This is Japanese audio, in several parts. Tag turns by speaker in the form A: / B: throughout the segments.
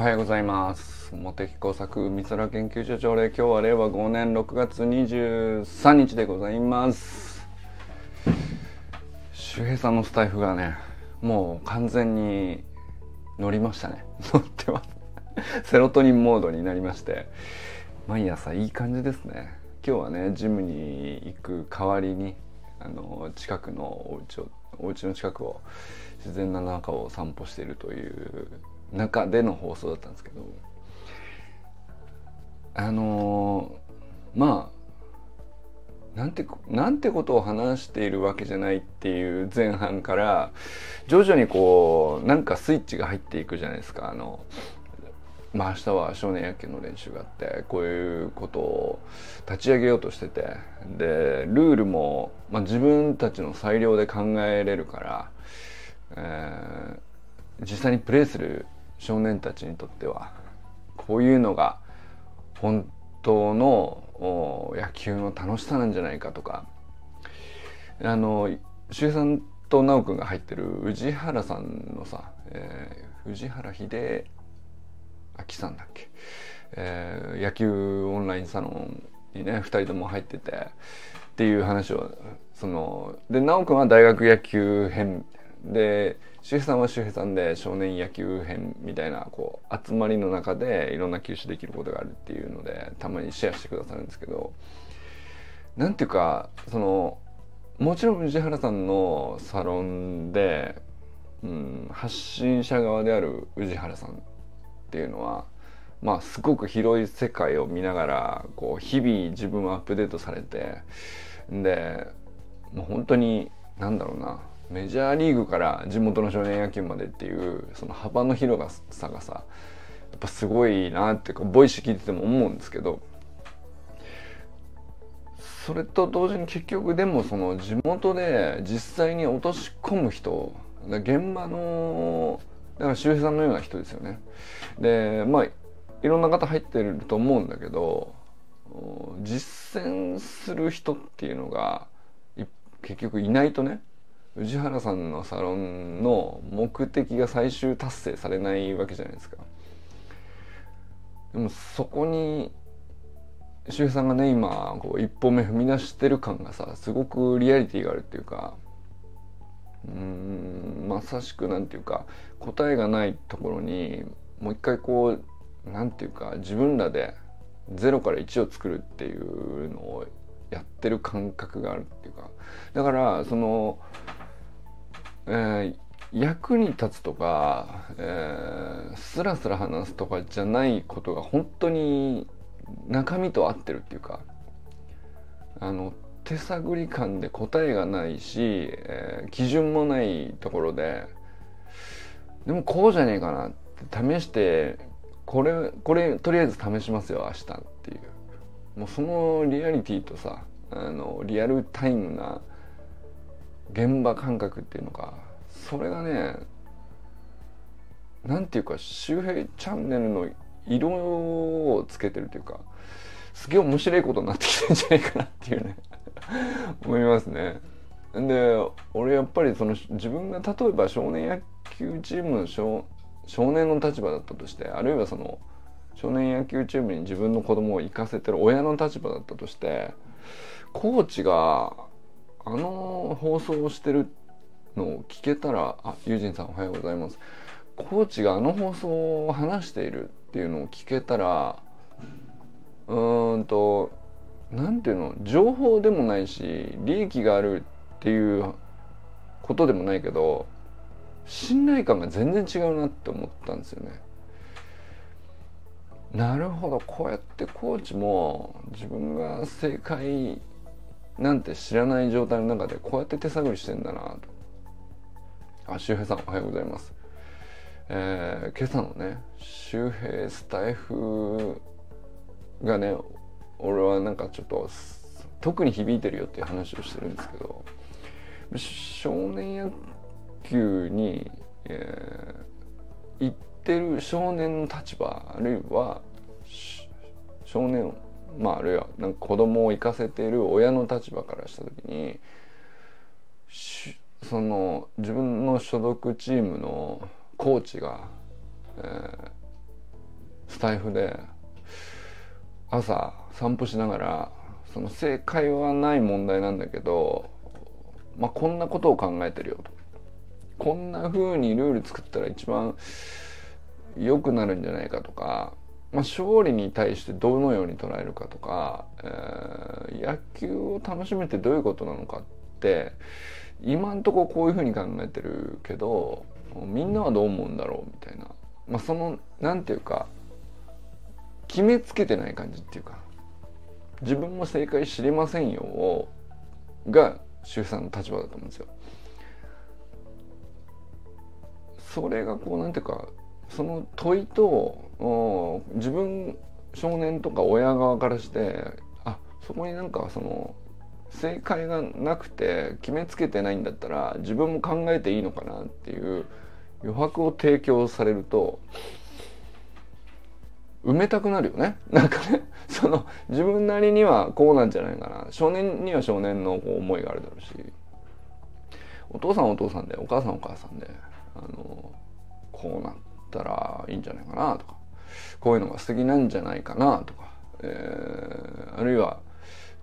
A: はようございます。茂木工作美空研究所長令今日は令和5年6月23日でございます。周平さんのスタイフがねもう完全に乗りましたね。乗ってます。セロトニンモードになりまして。毎朝いい感じですね。今日はねジムに行く代わりにあの近くのお家をお家の近くを自然な中を散歩しているという中での放送だったんですけどあのー、まあなんてなんてことを話しているわけじゃないっていう前半から徐々にこうなんかスイッチが入っていくじゃないですか。あのまあ明日は少年野球の練習があってこういうことを立ち上げようとしてて。でルールも、まあ、自分たちの裁量で考えれるから、えー、実際にプレーする少年たちにとってはこういうのが本当の野球の楽しさなんじゃないかとか。あの周さんと直君が入ってる宇治原さんのさ、えー、宇治原秀明さんだっけ、えー、野球オンラインサロンにね2人とも入っててっていう話をそので直君は大学野球編で周平さんは周平さんで少年野球編みたいなこう集まりの中でいろんな球種できることがあるっていうのでたまにシェアしてくださるんですけどなんていうかそのもちろん宇治原さんのサロンで、うん、発信者側である宇治原さんっていうのはまあすごく広い世界を見ながらこう日々自分をアップデートされてでもう本当になんだろうなメジャーリーグから地元の少年野球までっていうその幅の広がさがさやっぱすごいなっていうかボイス聞いてても思うんですけどそれと同時に結局でもその地元で実際に落とし込む人現場のだから周平さんのような人ですよね。でまあいろんな方入ってると思うんだけど実践する人っていうのが結局いないとね宇治原さんのサロンの目的が最終達成されないわけじゃないですか。でもそこに周平さんがね今こう一歩目踏み出してる感がさすごくリアリティがあるっていうかうんまさしくなんていうか答えがないところにもう一回こうなんていうか自分らで0から1を作るっていうのをやってる感覚があるっていうかだからそのえー、役に立つとか、えー、スラスラ話すとかじゃないことが本当に中身と合ってるっていうかあの手探り感で答えがないし、えー、基準もないところででもこうじゃねえかなって試してこれこれとりあえず試しますよ明日っていう。もうそのリアリティとさあのリアルタイムな現場感覚っていうのかそれがねなんていうか周平チャンネルの色をつけてるというかすげえ面白いことになってきてるんじゃないかなっていうね 思いますね。で俺やっぱりその自分が例えば少年野球チームの少少年の立場だったとしてあるいはその少年野球チームに自分の子供を行かせてる親の立場だったとしてコーチがあの放送をしてるのを聞けたらあユージンさんおはようございますコーチがあの放送を話しているっていうのを聞けたらうーんと何ていうの情報でもないし利益があるっていうことでもないけど信頼感が全然違うなって思ったんですよね。なるほどこうやってコーチも自分が正解なんて知らない状態の中でこうやって手探りしてんだなと。あ、周平さんおはようございます。えー、今朝のね、周平スタイフがね、俺はなんかちょっと特に響いてるよっていう話をしてるんですけど、少年野球に、えー、行ってる少年の立場、あるいは少年まああるいはなんか子供を行かせている親の立場からした時にその自分の所属チームのコーチが、えー、スタイフで朝散歩しながらその正解はない問題なんだけど、まあ、こんなことを考えてるよと。こんな風にルール作ったら一番良くなるんじゃないかとか、まあ、勝利に対してどのように捉えるかとか、えー、野球を楽しめてどういうことなのかって今んとここういう風に考えてるけどみんなはどう思うんだろうみたいな、まあ、その何て言うか決めつけてない感じっていうか自分も正解知りませんよをが周さんの立場だと思うんですよ。それがこうなんていうかその問いと自分少年とか親側からしてあそこになんかその正解がなくて決めつけてないんだったら自分も考えていいのかなっていう余白を提供されると埋めたくなるよね。なんかねその自分なりにはこうなんじゃないかな。少年には少年のこう思いがあるだろうし。お父さんお父さんでお母さんお母さんであのこうなって。たらいいんじゃないかなとかこういうのが素敵なんじゃないかなとか、えー、あるいは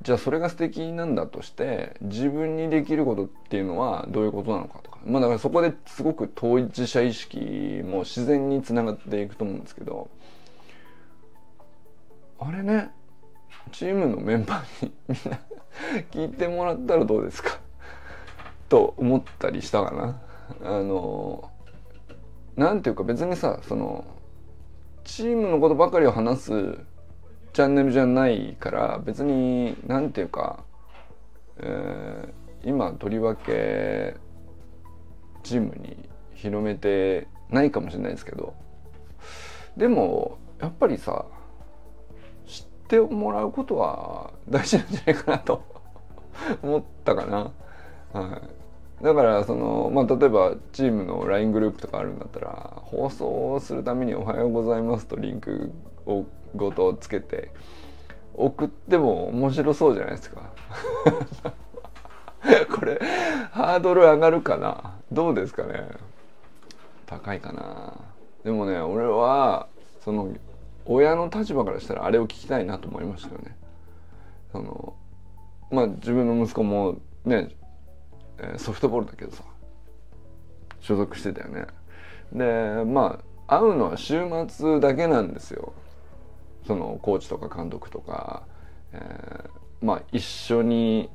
A: じゃあそれが素敵なんだとして自分にできることっていうのはどういうことなのかとかまあだからそこですごく当事者意識も自然につながっていくと思うんですけどあれねチームのメンバーに みんな聞いてもらったらどうですか？と思ったりしたかな。あのなんていうか別にさそのチームのことばかりを話すチャンネルじゃないから別になんていうか、えー、今とりわけチームに広めてないかもしれないですけどでもやっぱりさ知ってもらうことは大事なんじゃないかなと思ったかな。はい、だからその、まあ、例えばチームの LINE グループとかあるんだったら放送をするために「おはようございます」とリンクをごとつけて送っても面白そうじゃないですか。これハードル上がるかな？どうですかね？高いかな？でもね俺はその親の立場からしたらあれを聞きたいなと思いましたよね。そのまあ自分の息子もねソフトボールだけどさ。所属してたよね。でまあ会うのは週末だけなんですよ。そのコーチとか監督とか、えー、まあ一緒に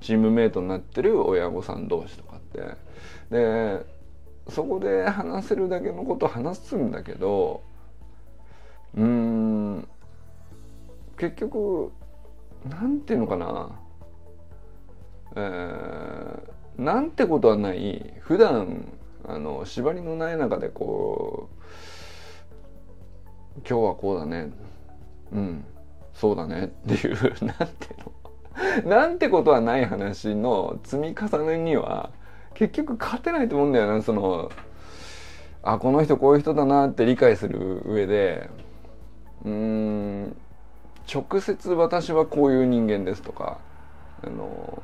A: チームメイトになってる親御さん同士とかって。でそこで話せるだけのこと話すんだけどうん結局なんていうのかな。えー、なんてことはない普段あの縛りのない中でこう今日はこうだね。うんそうだね。っていう なんての。なんてことはない話の積み重ねには結局勝てないと思うんだよな。そのあこの人こういう人だなって理解する上で。うーん直接私はこういう人間ですとかあの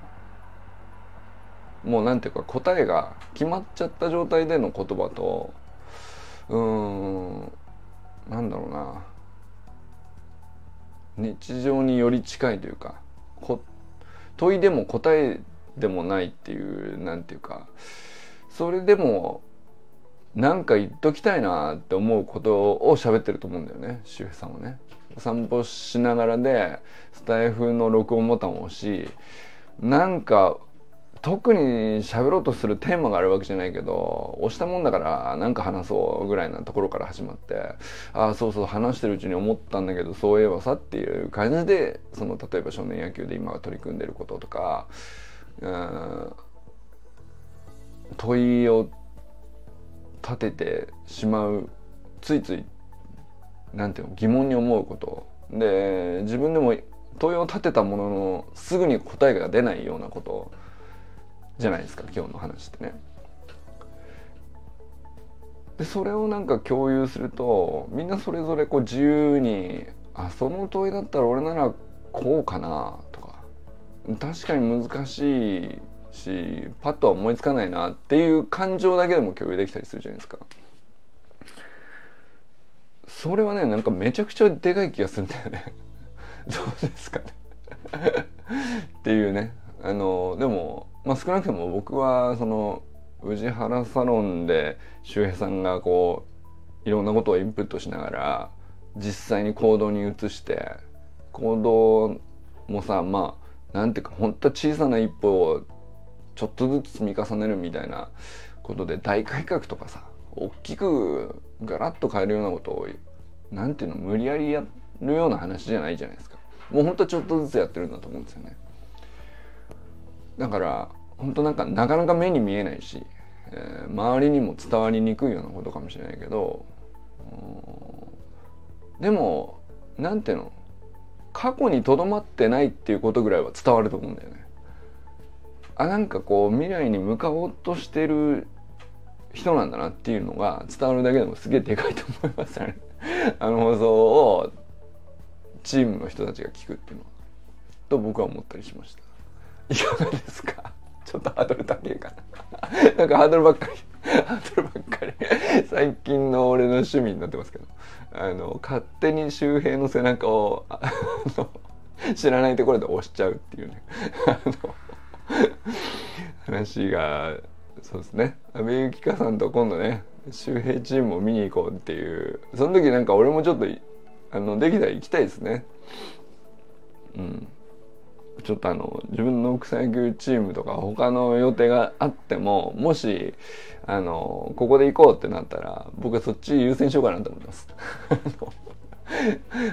A: もうなんていうか答えが決まっちゃった状態での言葉とうんなんだろうな日常により近いというか問いでも答えでもないっていうなんていうかそれでもなんか言っときたいなって思うことを喋ってると思うんだよね周平さんはね。散歩しながらでスタイフの録音ボタンを押しなんか特に喋ろうとするテーマがあるわけじゃないけど押したもんだから何か話そうぐらいなところから始まってああそうそう話してるうちに思ったんだけどそういえばさっていう感じでその例えば少年野球で今取り組んでることとかうん問いを立ててしまうついついなんていうの疑問に思うこと。で自分でも問いを立てたもののすぐに答えが出ないようなこと。じゃないですか今日の話ってね。でそれをなんか共有するとみんなそれぞれこう自由にあその問いだったら俺ならこうかなとか確かに難しいしパッとは思いつかないなっていう感情だけでも共有できたりするじゃないですか。それはねなんかめちゃくちゃでかい気がするんだよね どうですかね っていうねあのでも、まあ、少なくとも僕はその宇治原サロンで周平さんがこういろんなことをインプットしながら実際に行動に移して行動もさまあなんていうかほんと小さな一歩をちょっとずつ積み重ねるみたいなことで大改革とかさ大きくガラッと変えるようなことをなんていうの無理やりやるような話じゃないじゃないですか。もうほんとちょっとずつやってるんだと思うんですよね。だから本当なんかなかなか目に見えないし、えー、周りにも伝わりにくいようなことかもしれないけどでもなんていうの過去にとどまってないっていうことぐらいは伝わると思うんだよね。あなんかこう未来に向かおうとしてる人なんだなっていうのが伝わるだけでもすげえでかいと思いますね。あの放送をチームの人たちが聞くっていうのはと僕は思ったりしました。いかがですかちょっとハードル高いかななんかハードルばっかりハードルばっかり最近の俺の趣味になってますけどあの勝手に周平の背中を知らないところで押しちゃうっていうねあの話がそうですね阿部由香さんと今度ね周平チームを見に行こうっていうその時なんか俺もちょっとあのできたら行きたいですねうんちょっとあの自分の草野球チームとか他の予定があってももしあのここで行こうってなったら僕はそっち優先しようかなと思います。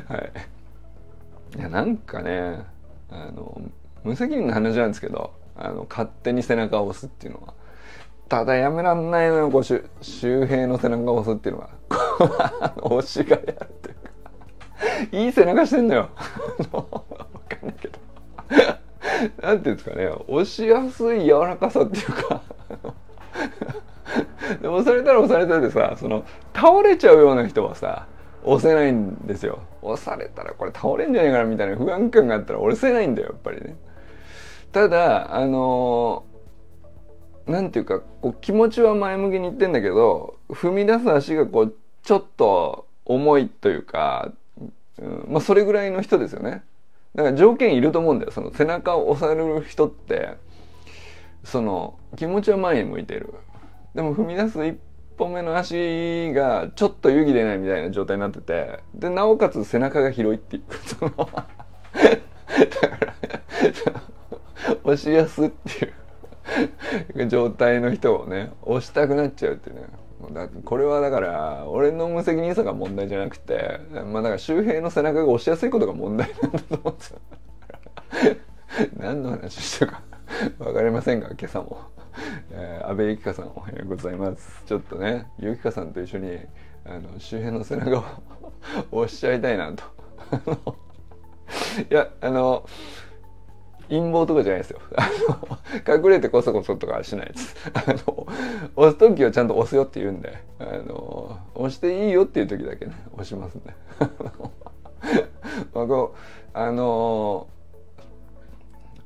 A: はい。いやなんかねあの無責任な話なんですけどあの勝手に背中を押すっていうのはただやめらんないのよこう周平の背中を押すっていうのは。推しがやるっていうかいい背中してんのよ。わかんないけど。なんていうんですかね押しやすい柔らかさっていうか。で押されたら押されたでさその倒れちゃうような人はさ押せないんですよ。押されたらこれ倒れんじゃねえかなみたいな不安感があったら押せないんだよやっぱりね。ただあのー、なんていうかこう気持ちは前向きにいってんだけど踏み出す足がこうちょっと重いというか、うん、まあそれぐらいの人ですよね。だから条件いると思うんだよ。その背中を押される人ってその気持ちは前に向いてる。でも踏み出す一歩目の足がちょっと湯気出ないみたいな状態になっててでなおかつ背中が広いっていう。そのだから押しやすっていう。状態の人をね押したくなっちゃうっていうね。だこれはだから俺の無責任さが問題じゃなくてまあだから周平の背中が押しやすいことが問題なんだと思うんですよ何の話してるか分かりませんが今朝も、えー、安倍ゆきかさんおはようございます。ちょっとねゆきかさんと一緒にあの周辺の背中を 押しちゃいたいなと。いやあの陰謀とかじゃないですよ。あの、隠れてこそこそとかしないです。あの、押す時はちゃんと押すよって言うんで、あの、押していいよっていう時だけね、押しますんで。まあ、こう、あの、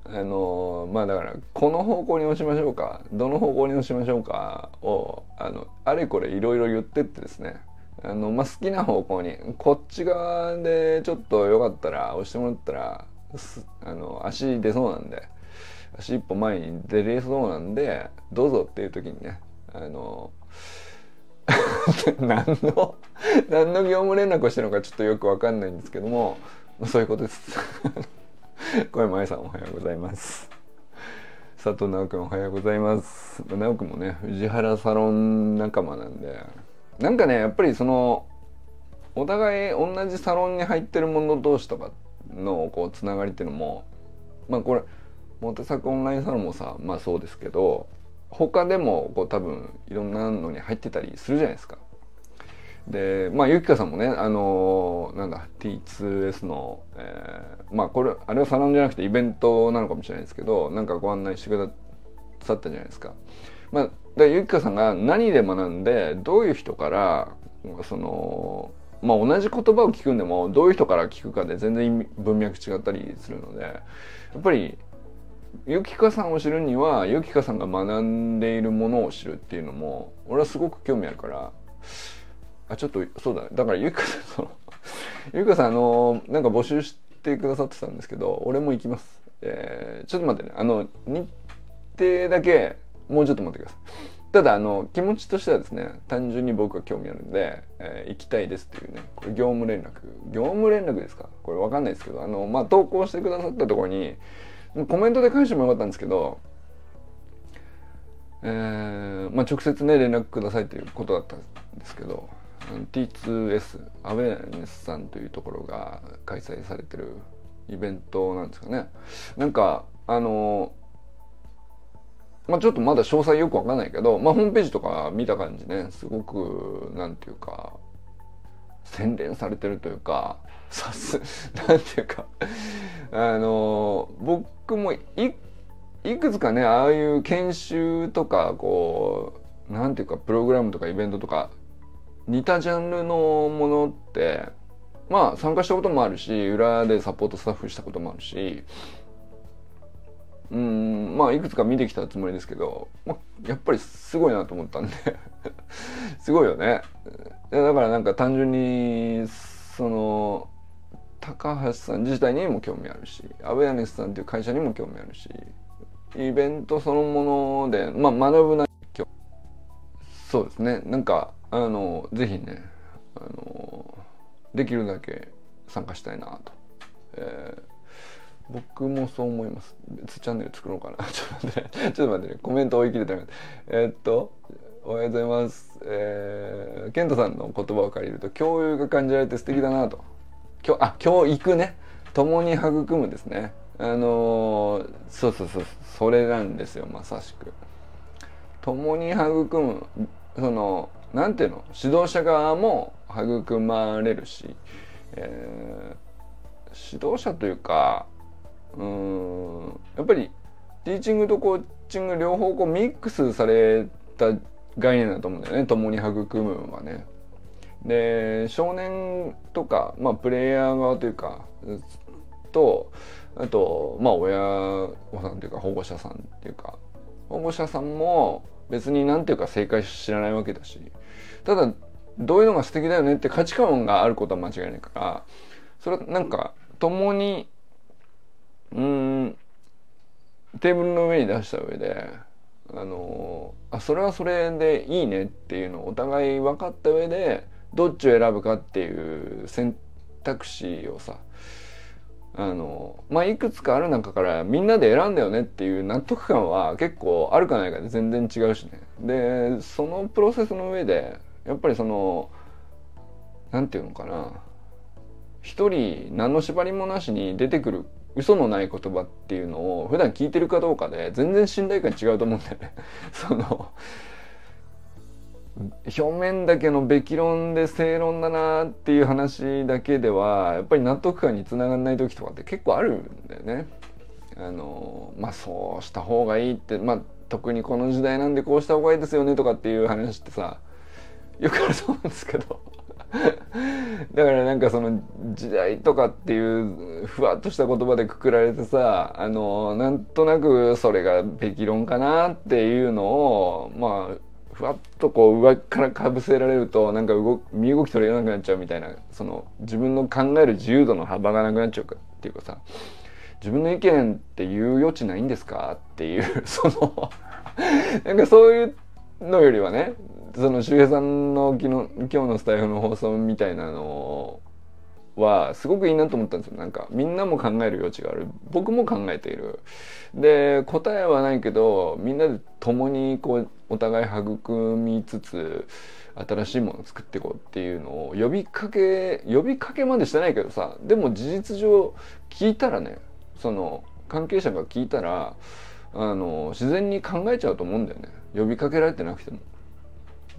A: あのまあだからこの方向に押しましょうかどの方向に押しましょうかをあのあれこれいろいろ言ってってですねあの、まあ、好きな方向にこっち側でちょっとよかったら押してもらったらあの足出そうなんで足一歩前に出れそうなんでどうぞっていう時にねあの 何の何の業務連絡をしてるのかちょっとよく分かんないんですけどもそういうことです。小山愛さんおはようございます。佐藤直君おはようございます。直君もね藤原サロン仲間なんでなんかねやっぱりそのお互い同じサロンに入ってる者同士とかのこうつながりっていうのもまあこれモテ作オンラインサロンもさまあそうですけど他でもこう多分いろんなのに入ってたりするじゃないですか。でまあゆきかさんもねあのー、なんだ T2S の、えー、まあこれあれはサロンじゃなくてイベントなのかもしれないですけどなんかご案内してくださったじゃないですか。まあ、でゆきかさんが何で学んでどういう人からそのまあ、同じ言葉を聞くんでもどういう人から聞くかで全然文脈違ったりするのでやっぱりゆきかさんを知るにはゆきかさんが学んでいるものを知るっていうのも俺はすごく興味あるからあちょっとそうだね。だからゆかさんその ゆかさんあのなんか募集してくださってたんですけど俺も行きます。えー、ちょっと待ってね。あの日程だけもうちょっと待ってください。ただあの気持ちとしてはですね単純に僕は興味あるんで、えー、行きたいですっていうねこれ業務連絡。業務連絡ですか？これ分かんないですけどあのまあ投稿してくださったところにコメントで返してもよかったんですけどえー、まあ直接ね連絡くださいということだったんですけど T2S アウェアネスさんというところが開催されてるイベントなんですかね。なんかあのまあちょっとまだ詳細よくわかんないけど、まあホームページとか見た感じね、すごく、なんていうか、洗練されてるというか、さす、なんていうか、あの、僕もい、いくつかね、ああいう研修とか、こう、なんていうか、プログラムとかイベントとか、似たジャンルのものって、まあ参加したこともあるし、裏でサポートスタッフしたこともあるし、うんまあいくつか見てきたつもりですけど、まあ、やっぱりすごいなと思ったんで すごいよね。だからなんか単純にその高橋さん自体にも興味あるしアウェアネスさんっていう会社にも興味あるしイベントそのもので、まあ、学ぶなそうですね。なんかあのぜひねあのできるだけ参加したいなと、えー僕もそう思います。別チャンネル作ろうかな。ちょっと待ってね。ちょっと待ってね。コメント追い切れてえー、っとおはようございます。えー、ケントさんの言葉を借りると共有が感じられて素敵だなと。今日あ教育ね。共に育むですね。あのー、そうそうそう。それなんですよ。まさしく。共に育む。そのなんていうの？指導者側も育まれるし、えー、指導者というかうんやっぱりティーチングとコーチング両方こうミックスされた概念だと思うんだよね共に育むはね。で少年とか、まあ、プレイヤー側というかとあとまあ親御さんというか保護者さんっていうか保護者さんも別に何ていうか正解知らないわけだしただどういうのが素敵だよねって価値観があることは間違いないからそれはなんか共にうん。テーブルの上に出した上であのあそれはそれでいいねっていうのをお互い分かった上でどっちを選ぶかっていう選択肢をさあのまあいくつかある中からみんなで選んだよねっていう納得感は結構あるかないかで全然違うしね。でそのプロセスの上でやっぱりその何て言うのかな。一人何の縛りもなしに出てくる嘘のない言葉っていうのを普段聞いてるかどうかで全然信頼感違うと思うんだよね。その表面だけのべき論で正論だなっていう話だけではやっぱり納得感につながらない時とかって結構あるんだよね。あのまあそうした方がいいってまあ特にこの時代なんでこうした方がいいですよねとかっていう話ってさよくあると思うんですけど だからなんかその時代とかっていうふわっとした言葉でくくられてさあのなんとなくそれがべき論かなっていうのをまあふわっとこう上からかぶせられるとなんか動身動き取れなくなっちゃうみたいなその自分の考える自由度の幅がなくなっちゃうかっていうかさ自分の意見って言う余地ないんですかっていうそのなんかそういうのよりはねその周平さんの昨日今日のスタイフの放送みたいなのはすごくいいなと思ったんですよ。なんかみんなも考える余地がある。僕も考えている。で答えはないけどみんなで共にこうお互い育みつつ新しいものを作っていこうっていうのを呼びかけ呼びかけまでしてないけどさでも事実上聞いたらねその関係者が聞いたらあの自然に考えちゃうと思うんだよね。呼びかけられてなくても。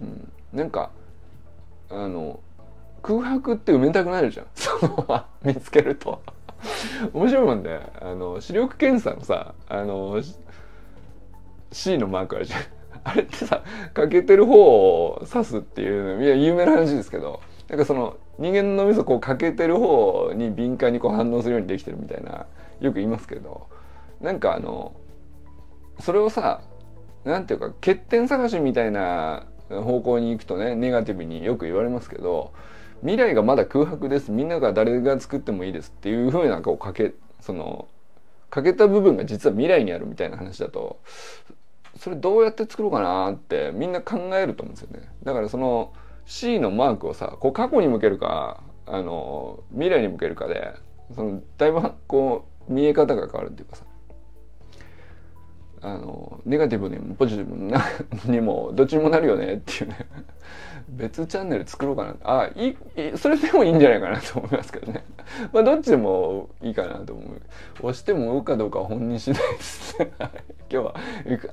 A: うん、なんかあの空白って埋めたくなるじゃん。その見つけると。面白いもんであの視力検査のさあの C のマークあるじゃん。あれってさ欠けてる方を指すっていういや有名な話ですけどなんかその人間のみそこう欠けてる方に敏感にこう反応するようにできてるみたいなよく言いますけどなんかあのそれをさなんていうか欠点探しみたいな方向に行くとねネガティブによく言われますけど未来がまだ空白です。みんなが誰が作ってもいいですっていうふうなこうかけその欠けた部分が実は未来にあるみたいな話だとそれどうやって作ろうかなってみんな考えると思うんですよね。だからその C のマークをさこう過去に向けるかあの未来に向けるかでそのだいぶこう見え方が変わるっていうかさあのネガティブにもポジティブ にもどっちにもなるよねっていうね。別チャンネル作ろうかなあいいそれでもいいんじゃないかなと思いますけどね。まあどっちでもいいかなと思う。押しても追うかどうかは本人次第です。ね今日は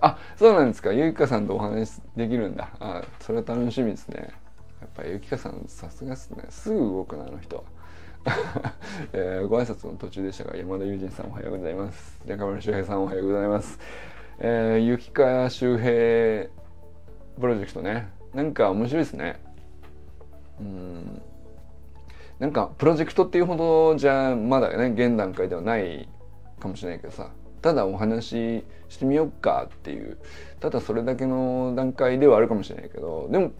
A: あそうなんですか。ゆきかさんとお話できるんだ。あそれは楽しみですね。やっぱゆきかさんさすがっすね。すぐ動くなあの人。はえー、ご挨拶の途中でしたが山田友人さんおはようございます。中村修平さんおはようございます。えー、ゆきか周平プロジェクトね。なんか面白いですね。うん。なんかプロジェクトっていうほどじゃまだね現段階ではないかもしれないけどさ。ただお話ししてみようかっていう。ただそれだけの段階ではあるかもしれないけど。でも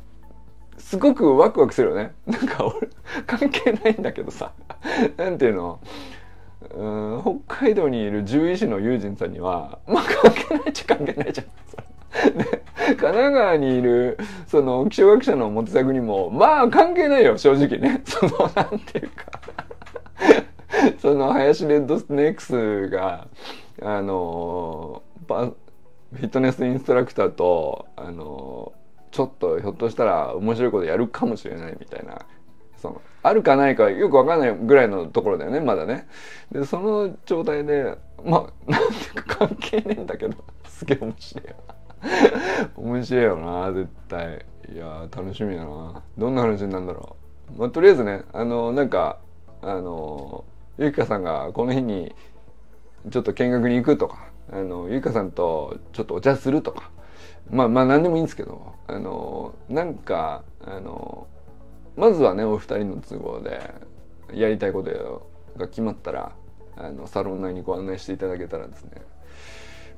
A: すごくワクワクするよね。なんか俺関係ないんだけどさ。なんていうの？うん北海道にいる獣医師の友人さんにはまあ関係ないっちゃ関係ないじゃん。で神奈川にいるその気象学者のモテ作にもまあ関係ないよ正直ね そのなんていうか その林レッドスネークスがあのフィットネスインストラクターとあのちょっとひょっとしたら面白いことやるかもしれないみたいなそのあるかないかよくわかんないぐらいのところだよねまだね。でその状態でまあなんていうか関係ねえんだけどすげえ面白い。よ面白いよな絶対。いや楽しみだな。どんな話になるんだろう。まあとりあえずねあのなんかあのゆきかさんがこの日にちょっと見学に行くとかあのゆきかさんとちょっとお茶するとか。まあまあ何でもいいんですけどあのなんかあのまずはねお二人の都合でやりたいことが決まったらあのサロン内にご案内していただけたらですね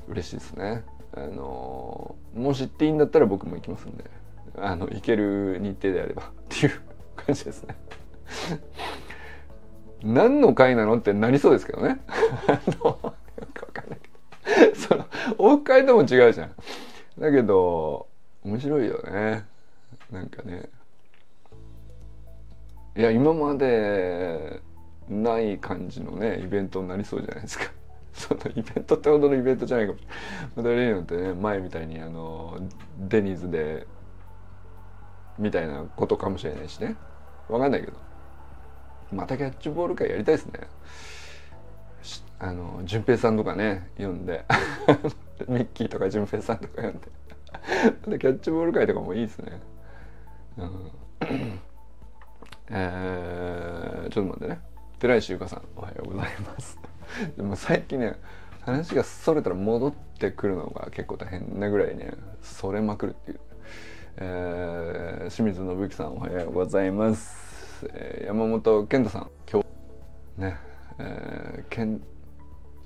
A: 嬉しいですね。あのもし行っていいんだったら僕も行きますんであの行ける日程であればっていう感じですね。何の会なのってなりそうですけどね。あのよくわかんないけどそのオフ会とも違うじゃん。だけど面白いよね。なんかねいや今までない感じのねイベントになりそうじゃないですか。そのイベントってほどのイベントじゃないかも。しれないまた例によってね前みたいにあのデニーズでみたいなことかもしれないしね。分かんないけど。またキャッチボール会やりたいですね。あの淳平さんとかね読んで。ミッキーとか淳平さんとか読んで。キャッチボール会とかもいいですね。うん。えー、ちょっと待ってね。寺石ゆかさんおはようございます。でも最近ね話がそれたら戻ってくるのが結構大変なぐらいねそれまくるっていう、えー、清水信之さんおはようございます、えー、山本健太さん今日ねえー、健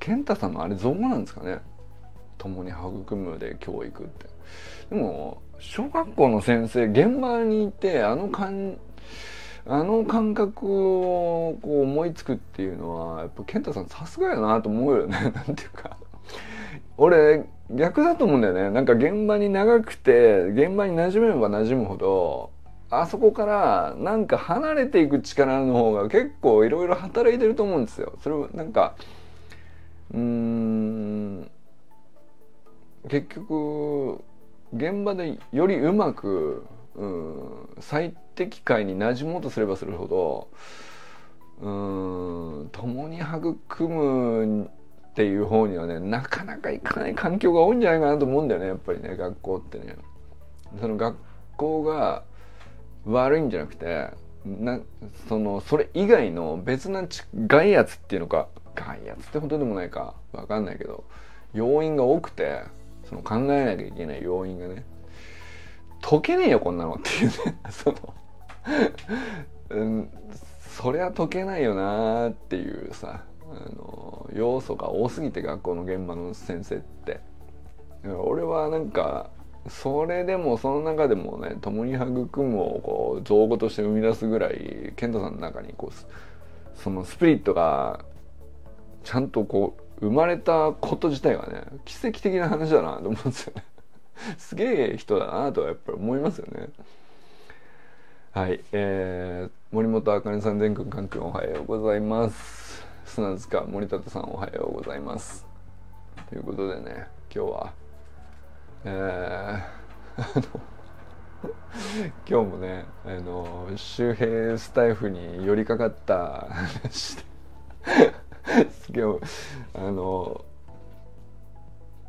A: 健太さんのあれ造語なんですかね。共に育むで教育って。でも小学校の先生現場にいてあの感じあの感覚をこう思いつくっていうのはやっぱ健太さんさすがやなと思うよね。なんていうか。俺逆だと思うんだよね。なんか現場に長くて現場に馴染めば馴染むほどあそこからなんか離れていく力の方が結構いろいろ働いてると思うんですよ。それなんかうん結局現場でよりうまくうん最適解に馴染もうとすればするほどうん共に育むっていう方にはねなかなかいかない環境が多いんじゃないかなと思うんだよねやっぱりね学校ってね。その学校が悪いんじゃなくてなそのそれ以外の別な害圧っていうのか害圧ってことでもないか分かんないけど要因が多くてその考えなきゃいけない要因がね解けねえよこんなのっていうね その うん、そりゃ解けないよなっていうさあの要素が多すぎて学校の現場の先生って。俺はなんかそれでもその中でもね共に育むをこう造語として生み出すぐらい健太さんの中にこうそのスピリットがちゃんとこう生まれたこと自体がね奇跡的な話だなと思うんですよね。すげえ人だなとはやっぱり思いますよね。はい、えー、森本あかねさん全国関係おはようございます。砂塚森立さんおはようございます。ということでね今日はえー、あの今日もねあの周平スタイフに寄りかかった話ですげえあの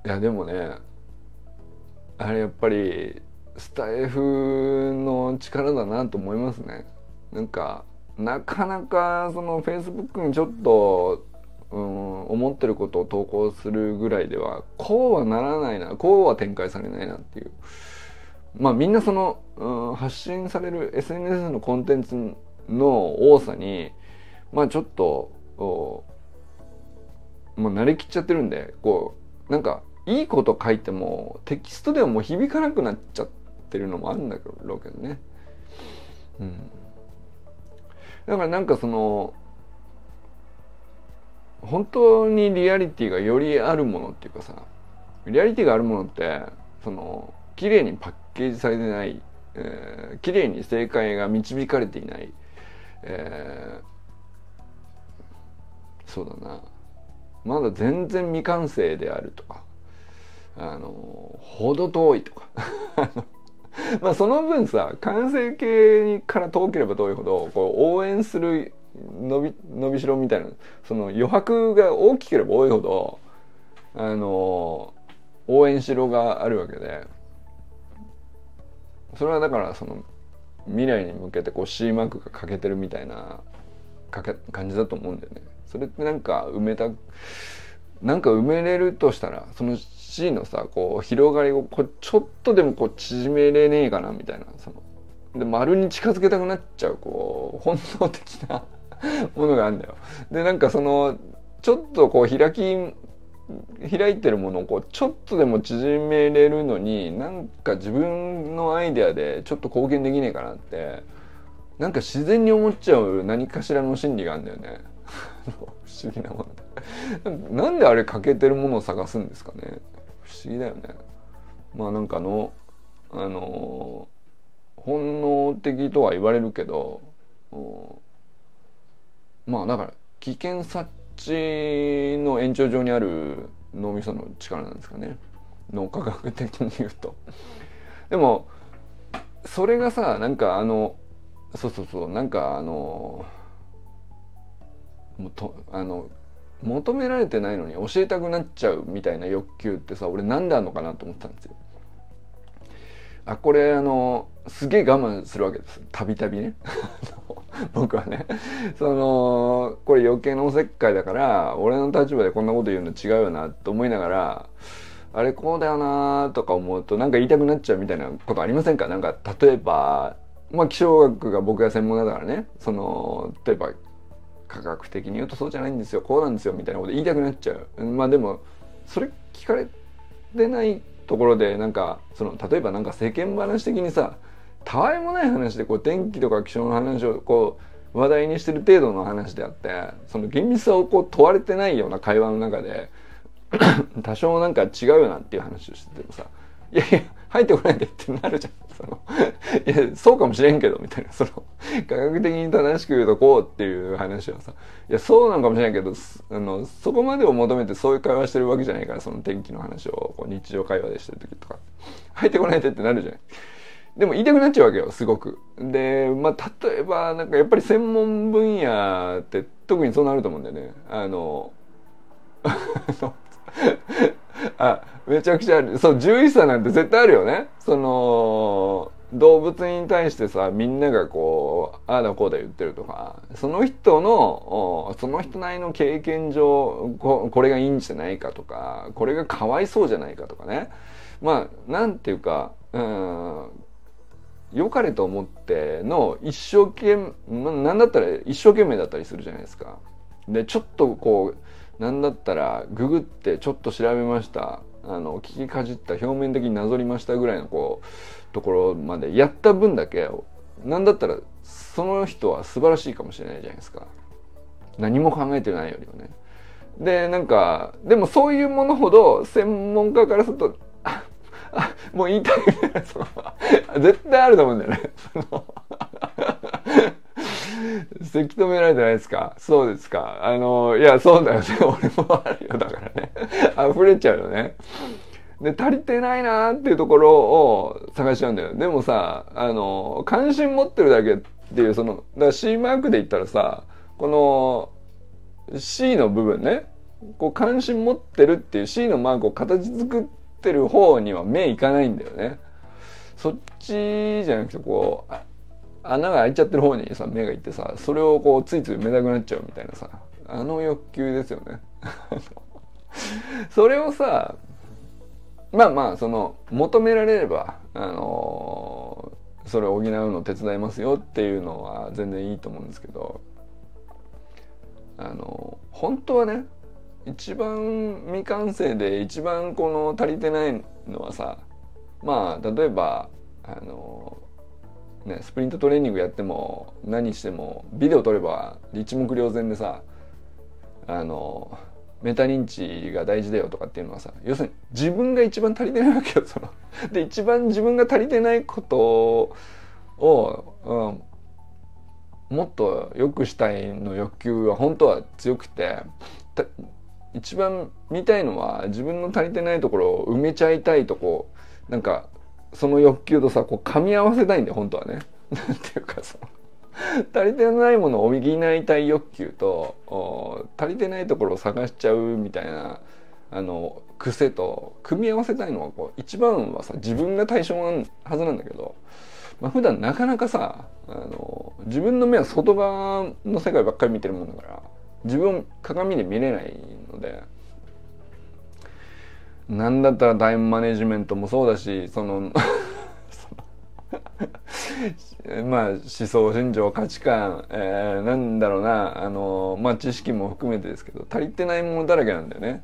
A: いやでもねあれやっぱりスタイフの力だなと思いますね。なんかなかなかそのフェイスブックにちょっと、うん、思ってることを投稿するぐらいではこうはならないなこうは展開されないなっていうまあみんなその、うん、発信される SNS のコンテンツの多さにまあちょっともう慣れきっちゃってるんでこうなんかいいこと書いてもテキストではもう響かなくなっちゃっててるのもあるんだろうけどね。うん、だからなんかその本当にリアリティがよりあるものっていうかさリアリティがあるものってその綺麗にパッケージされてない、えー、綺麗に正解が導かれていない、えー、そうだな。まだ全然未完成であるとかあの程遠いとか。まあその分さ完成形から遠ければ遠いほどこう応援する伸び伸びしろみたいなその余白が大きければ多いほどあの応援しろがあるわけでそれはだからその未来に向けてこう C マークが欠けてるみたいなかけ感じだと思うんだよね。それってなんか埋めたなんか埋めれるとしたらその C のさこう広がりをこうちょっとでもこう縮めれねえかなみたいなそので丸に近づけたくなっちゃうこう本能的な ものがあるんだよ。でなんかそのちょっとこう開き開いてるものをこうちょっとでも縮めれるのになんか自分のアイデアでちょっと貢献できねえかなってなんか自然に思っちゃう何かしらの心理があるんだよね 不思議なもの なんであれ欠けてるものを探すんですかね。不思議だよね。まあなんかのあの本能的とは言われるけどまあだから危険察知の延長上にある脳みその力なんですかね。脳科学的に言うと。でもそれがさなんかあのそうそうそうなんかあのもうとあの求められてないのに教えたくなっちゃうみたいな欲求ってさ俺なんであんのかなと思ったんですよ。あこれあのすげえ我慢するわけです。たびたびね。僕はね。そのこれ余計なおせっかいだから俺の立場でこんなこと言うの違うよなと思いながらあれこうだよなとか思うとなんか言いたくなっちゃうみたいなことありませんか？なんか例えばまあ気象学が僕が専門だからね。その例えば科学的に言うとそうじゃないんですよこうなんですよみたいなこと言いたくなっちゃうまあでもそれ聞かれてないところでなんかその例えばなんか世間話的にさたわいもない話でこう天気とか気象の話をこう話題にしてる程度の話であってその厳密さをこう問われてないような会話の中で多少なんか違うよなっていう話をしててもさいやいや入ってこないでってなるじゃん。その いや、そうかもしれんけど、みたいな。その、科学的に正しく言うとこうっていう話はさ、いや、そうなのかもしれないけど、あの、そこまでを求めてそういう会話してるわけじゃないから、その天気の話をこう日常会話でしてる時とか、入ってこないでってなるじゃない。でも言いたくなっちゃうわけよ、すごく。で、まあ、例えば、なんかやっぱり専門分野って特にそうなると思うんだよね。あの、あ、めちゃくちゃある。そう、獣医さなんて絶対あるよね。その、動物に対してさ、みんながこう、ああだこうだ言ってるとか、その人の、その人なりの経験上こ、これがいいんじゃないかとか、これがかわいそうじゃないかとかね。まあ、なんていうか、うん、良かれと思っての一生懸命、なんだったら一生懸命だったりするじゃないですか。で、ちょっとこう、なんだったらググってちょっと調べました。あの聞きかじった表面的になぞりましたぐらいのこうところまでやった分だけなんだったらその人は素晴らしいかもしれないじゃないですか。何も考えてないよりはね。でなんかでもそういうものほど専門家からするとああもう言いたいみたいなその絶対あると思うんだよね。そのせき止められてないですか？そうですか。あのいやそうだよね。俺もあるよだからね。溢れちゃうよね。で足りてないなっていうところを探しちゃうんだよ。でもさあの関心持ってるだけっていうそのだから C マークで言ったらさこの C の部分ね。こう関心持ってるっていう C のマークを形作ってる方には目いかないんだよね。そっちじゃなくてこう穴が開いちゃってる方にさ目がいってさそれをこうついつい埋めたくなっちゃうみたいなさあの欲求ですよね。それをさまあまあその求められればあのー、それを補うの手伝いますよっていうのは全然いいと思うんですけどあのー、本当はね一番未完成で一番この足りてないのはさまあ例えばあのーね、スプリントトレーニングやっても何してもビデオ撮れば一目瞭然でさあのメタ認知が大事だよとかっていうのはさ要するに自分が一番足りてないわけよその。で一番自分が足りてないことを、うん、もっと良くしたいの欲求は本当は強くて一番見たいのは自分の足りてないところを埋めちゃいたいとこなんかその欲求とさこう噛み合わせたいんだよ本当はね。なんていうかその足りてないものを補いたい欲求と足りてないところを探しちゃうみたいなあの癖と組み合わせたいのはこう一番はさ自分が対象なはずなんだけど、まあ、普段なかなかさあの自分の目は外側の世界ばっかり見てるもんだから自分鏡で見れないので。なんだったらタイムマネジメントもそうだしその まあ思想信条価値観、えー、なんだろうなあのまあ知識も含めてですけど足りてないものだらけなんだよね。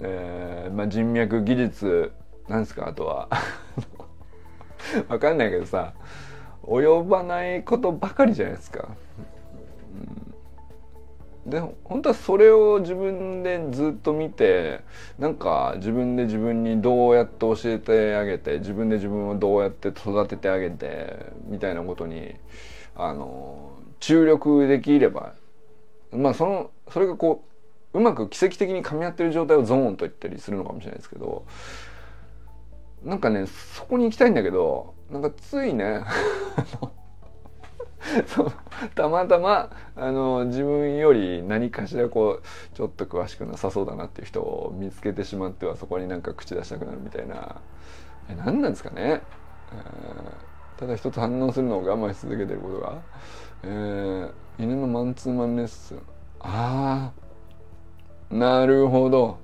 A: えー、まあ人脈技術なんですかあとは わかんないけどさ及ばないことばかりじゃないですか。うんで本当はそれを自分でずっと見てなんか自分で自分にどうやって教えてあげて自分で自分をどうやって育ててあげてみたいなことにあの注力できればまあそのそれがこううまく奇跡的に噛み合ってる状態をゾーンと言ったりするのかもしれないですけどなんかねそこに行きたいんだけどなんかついね そ うたまたまあの自分より何かしらこうちょっと詳しくなさそうだなっていう人を見つけてしまってはそこになんか口出したくなるみたいな。え何なんですかね、えー、ただ一つ反応するのを我慢し続けてることが、えー、犬のマンツーマンレッスン。ああなるほど。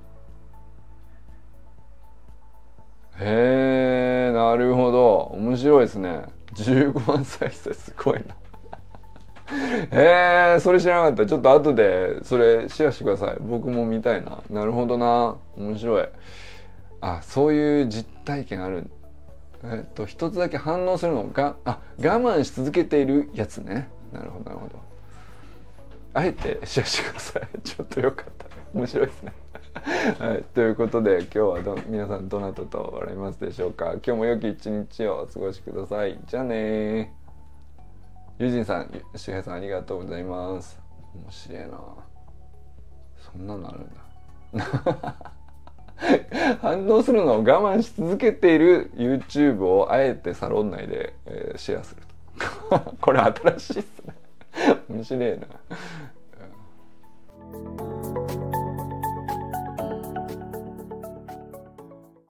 A: へえなるほど。面白いですね。15万再生すごいなえー、それ知らなかった。ちょっと後でそれシェアしてください。僕も見たいな。なるほどな。面白い。あ、そういう実体験ある。えっと、一つだけ反応するのが、あ、我慢し続けているやつね。なるほど、なるほど。あえてシェアしてください。ちょっとよかった。面白いですね。はい、ということで今日はど皆さんどなたと笑いますでしょうか？今日も良き一日をお過ごしくださいじゃあねユジンさん、周平さんありがとうございます。面白いな。そんなのあるんだ。反応するのを我慢し続けている YouTube をあえてサロン内で、えー、シェアすると。これ新しいっすね。面白いな。